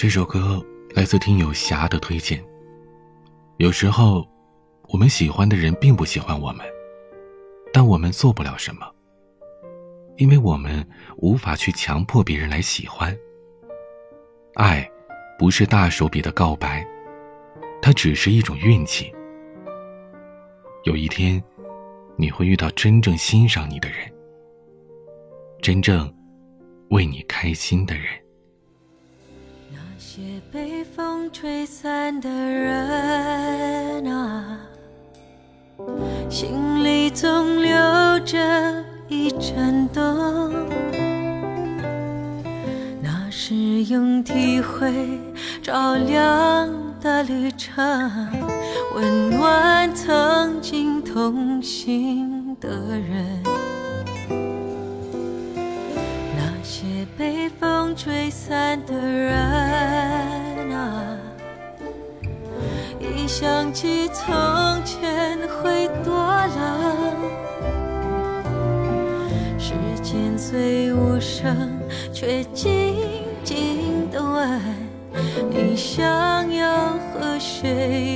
这首歌来自听友霞的推荐。有时候，我们喜欢的人并不喜欢我们，但我们做不了什么，因为我们无法去强迫别人来喜欢。爱，不是大手笔的告白，它只是一种运气。有一天，你会遇到真正欣赏你的人，真正为你开心的人。那些被风吹散的人啊，心里总留着一盏灯。那是用体会照亮的旅程，温暖曾经同行的人。那些被风吹散的人啊，一。想起从前会多冷，时间虽无声，却静静的问：你想要和谁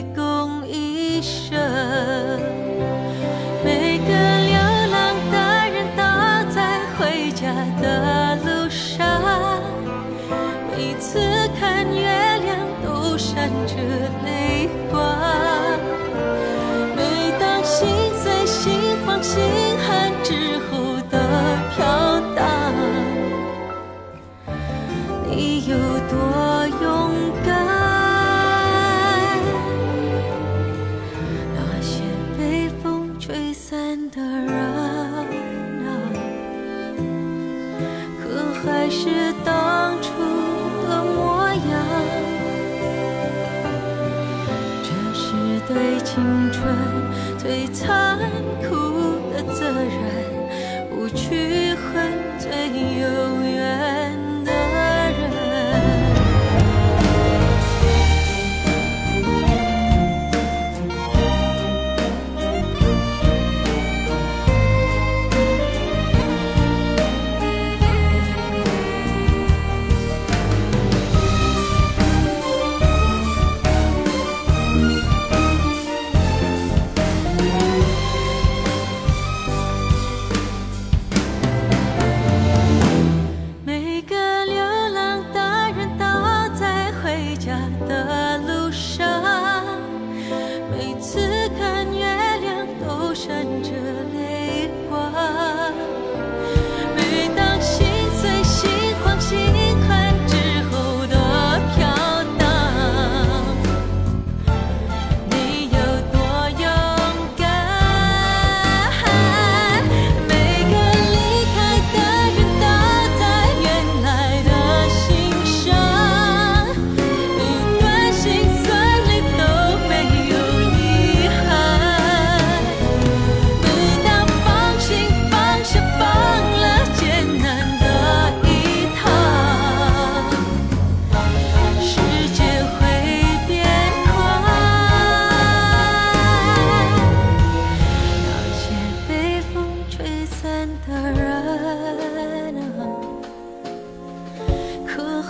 的人啊，可还是当初的模样？这是对青春最残酷。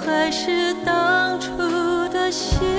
还是当初的心。